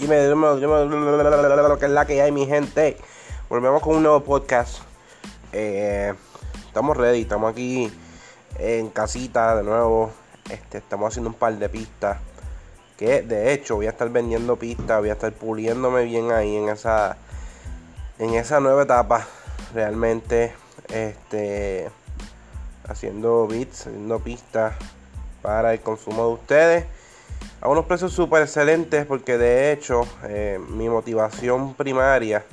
Dime, dime lo que es la que hay, mi gente. Volvemos con un nuevo podcast. Eh, estamos ready, estamos aquí en casita de nuevo. Este, estamos haciendo un par de pistas. Que de hecho voy a estar vendiendo pistas, voy a estar puliéndome bien ahí en esa en esa nueva etapa. Realmente, este haciendo beats, haciendo pistas para el consumo de ustedes a unos precios súper excelentes porque de hecho eh, mi motivación primaria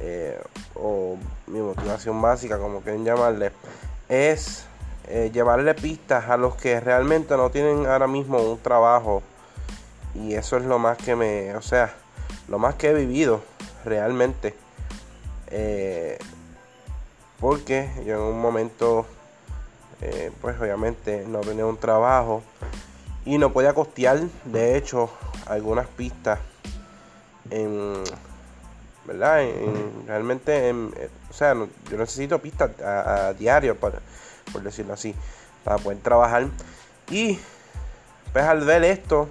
eh, o mi motivación básica como quieren llamarle es eh, llevarle pistas a los que realmente no tienen ahora mismo un trabajo. Y eso es lo más que me o sea lo más que he vivido realmente. Porque yo en un momento pues obviamente no tenía un trabajo y no podía costear de hecho algunas pistas en verdad realmente o sea yo necesito pistas a, diario por, por, decirlo así para poder trabajar. Y pues al ver esto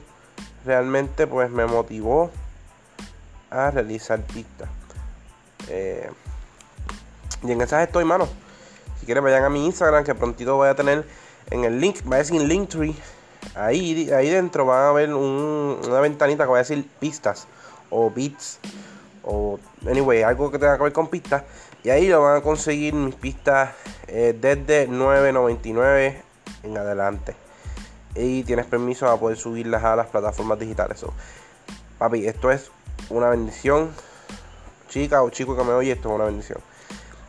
realmente pues me motivó a realizar pistas. Eh, y en esas estoy mano. Si quieren vayan a mi instagram que prontito voy a tener en el link va a decir linktree Ahí, ahí dentro van a ver una ventanita que va a decir pistas o beats o anyway, algo que tenga que ver con pistas. Y ahí lo van a conseguir mis pistas eh, desde 9.99 en adelante. Y tienes permiso a poder subirlas a las plataformas digitales. papi, esto es una bendición. Chica o chico que me oye, esto es una bendición.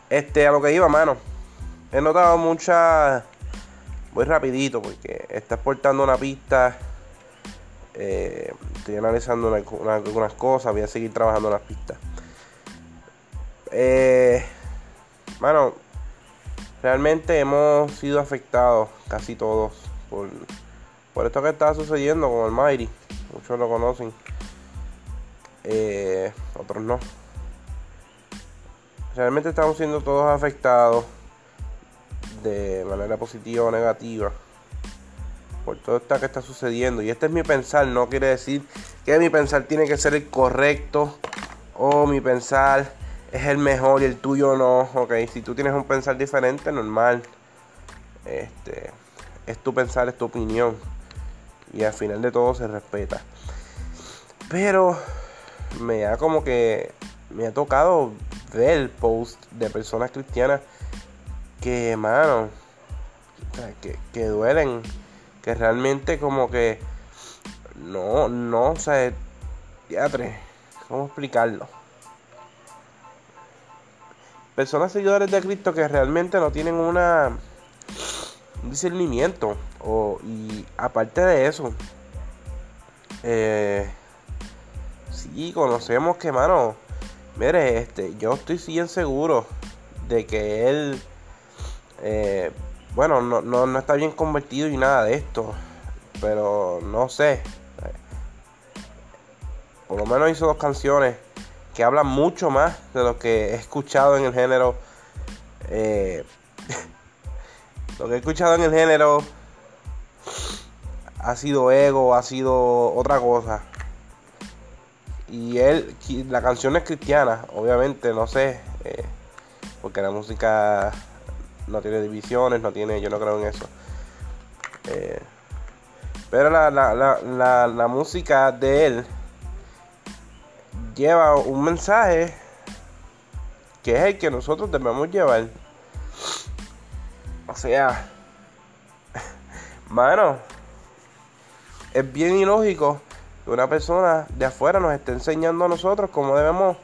Este, a lo que iba, mano. He notado muchas voy rapidito porque está exportando una pista. Eh, estoy analizando algunas cosas. Voy a seguir trabajando en las pistas. Eh, bueno, realmente hemos sido afectados casi todos por, por esto que está sucediendo con el Mighty. Muchos lo conocen. Eh, otros no. Realmente estamos siendo todos afectados de manera positiva o negativa por todo esto que está sucediendo. Y este es mi pensar, no quiere decir que mi pensar tiene que ser el correcto o mi pensar es el mejor y el tuyo no. Ok, si tú tienes un pensar diferente, normal. Este, es tu pensar, es tu opinión. Y al final de todo se respeta. Pero me ha como que me ha tocado ver post de personas cristianas que, mano, que, que duelen, que realmente como que no, no, o sea, teatre, ¿cómo explicarlo? Personas seguidores de Cristo que realmente no tienen una un discernimiento o, y aparte de eso eh, sí conocemos que mano mire este yo estoy bien seguro de que él eh, bueno, no, no, está bien convertido y nada de esto. Pero no sé. Por lo menos hizo dos canciones que hablan mucho más de lo que he escuchado en el género. Eh, lo que he escuchado en el género ha sido ego, ha sido otra cosa. Y él, la canción es cristiana, obviamente, no sé, eh, porque la música no tiene divisiones, no tiene, yo no creo en eso. Eh, pero la, la, música de él lleva un mensaje que es el que nosotros debemos llevar. O sea, mano, es bien ilógico que una persona de afuera nos esté enseñando a nosotros cómo debemos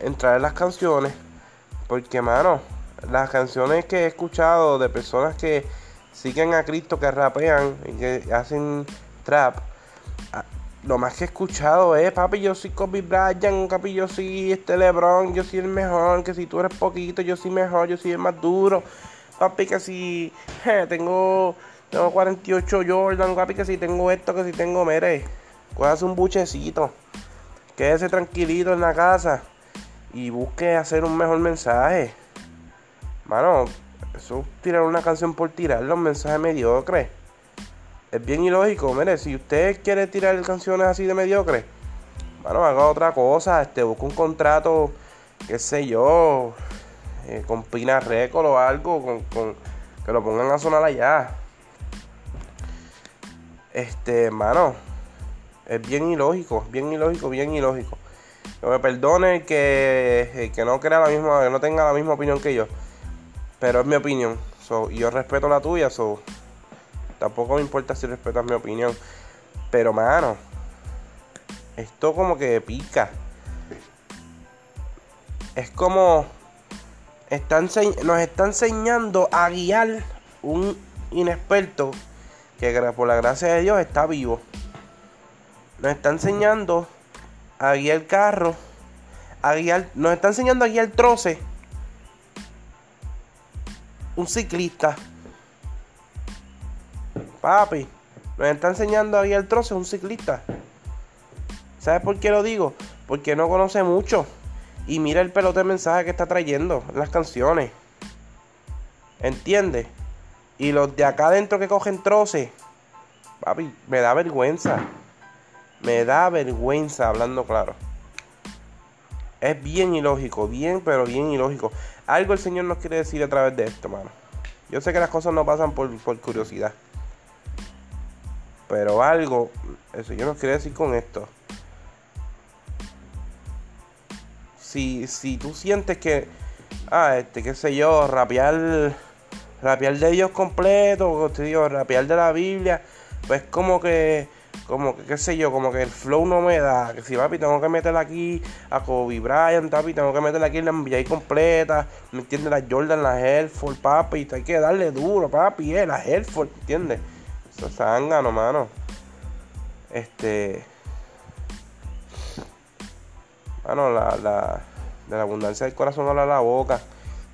entrar en las canciones. Porque, mano, las canciones que he escuchado de personas que siguen a Cristo, que rapean y que hacen trap, ah, lo más que he escuchado es, papi, yo soy Kobe Bryant, papi, yo soy este LeBron, yo soy el mejor, que si tú eres poquito, yo soy mejor, yo soy el más duro, papi, que si tengo, tengo 48 Jordan, papi, que si tengo esto, que si tengo, mire, hacer un buchecito, quédese tranquilito en la casa y busque hacer un mejor mensaje. Mano, eso tirar una canción por tirar los mensajes mediocres. Es bien ilógico, mire, si usted quiere tirar canciones así de mediocres, bueno, haga otra cosa, este, busca un contrato, qué sé yo, eh, con Pina Record o algo, con, que lo pongan a sonar allá. Este, hermano, es bien ilógico, bien ilógico, bien ilógico. Que me perdone que, que no crea la misma, que no tenga la misma opinión que yo. Pero es mi opinión. yo respeto la tuya, so, tampoco me importa si respetas mi opinión. Pero mano, esto como que pica. Es como nos está enseñando a guiar un inexperto que por la gracia de Dios está vivo. Nos está enseñando a guiar el carro, a guiar, nos está enseñando a guiar troce. Un ciclista. Papi, nos está enseñando a guiar troce un ciclista. ¿Sabes por qué lo digo? Porque no conoce mucho. Y mira el pelote de mensaje que está trayendo las canciones. ¿Entiendes? Y los de acá adentro que cogen troces. Papi, me da vergüenza. Me da vergüenza hablando claro. Es bien ilógico, bien, pero bien ilógico. Algo el Señor nos quiere decir a través de esto, mano. Yo sé que las cosas no pasan por, por curiosidad. Pero algo el Señor nos quiere decir con esto. si, si tú sientes que, ah, este, qué sé yo, rapear, rapear de Dios completo, rapear de la Biblia, pues como que, como que, qué sé yo, como que el flow no me da, que si papi tengo que meterle aquí a Kobe Bryant, papi, tengo que meterle aquí la NBA completa, ¿me entiendes? La Jordan, la Helford, papi, hay que darle duro, papi, eh, la Helford, ¿entiendes? Eso es zángano, mano. Este bueno, la, la, de la abundancia del corazón habla la boca.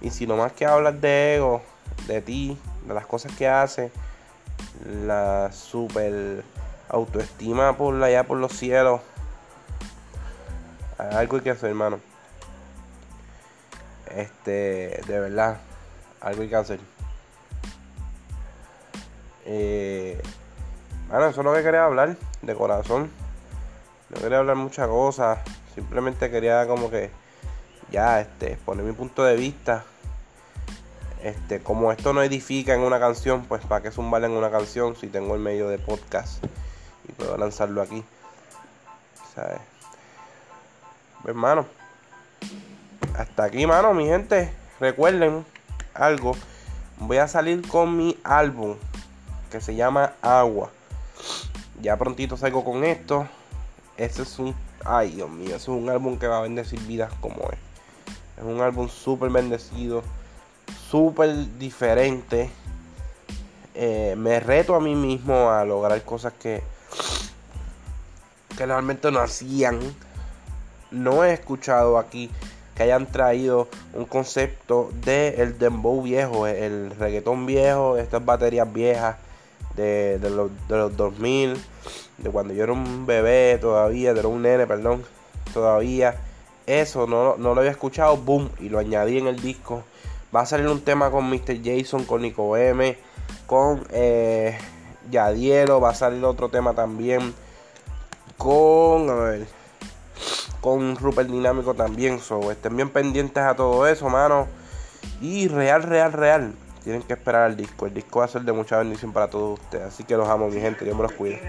Y si no más que hablas de ego, de ti, de las cosas que haces, la super autoestima por allá por los cielos, algo hay que hacer, hermano. Este, de verdad, algo hay que hacer. Eh, eso es lo que quería hablar, de corazón. No quería hablar muchas cosas. Simplemente quería como que ya este poner mi punto de vista. Este, como esto no edifica en una canción, pues para qué zumbarle en una canción si tengo el medio de podcast y puedo lanzarlo aquí. ¿Sabes? Hermano, hasta aquí, mano, mi gente. Recuerden algo. Voy a salir con mi álbum que se llama Agua. Ya prontito salgo con esto. Ese es un Ay, Dios mío, es un álbum que va a bendecir vidas como es. Es un álbum súper bendecido, súper diferente. Eh, me reto a mí mismo a lograr cosas que, realmente no hacían. No he escuchado aquí que hayan traído un concepto de el dembow viejo, el reggaetón viejo, estas baterías viejas de, los, de los 2000 de cuando yo era un bebé todavía, era un nene, perdón, todavía. Eso no, lo había escuchado, boom, y lo añadí en el disco. Va a salir un tema con Mr. Jason, con Nico M, con eh, Yadielo, va a salir otro tema también con, a ver, con Rupert Dinámico también. So, estén bien pendientes a todo eso, mano. Y real, real, real. Tienen que esperar al disco. El disco va a ser de mucha bendición para todos ustedes. Así que los amo, mi gente. Dios me los cuide.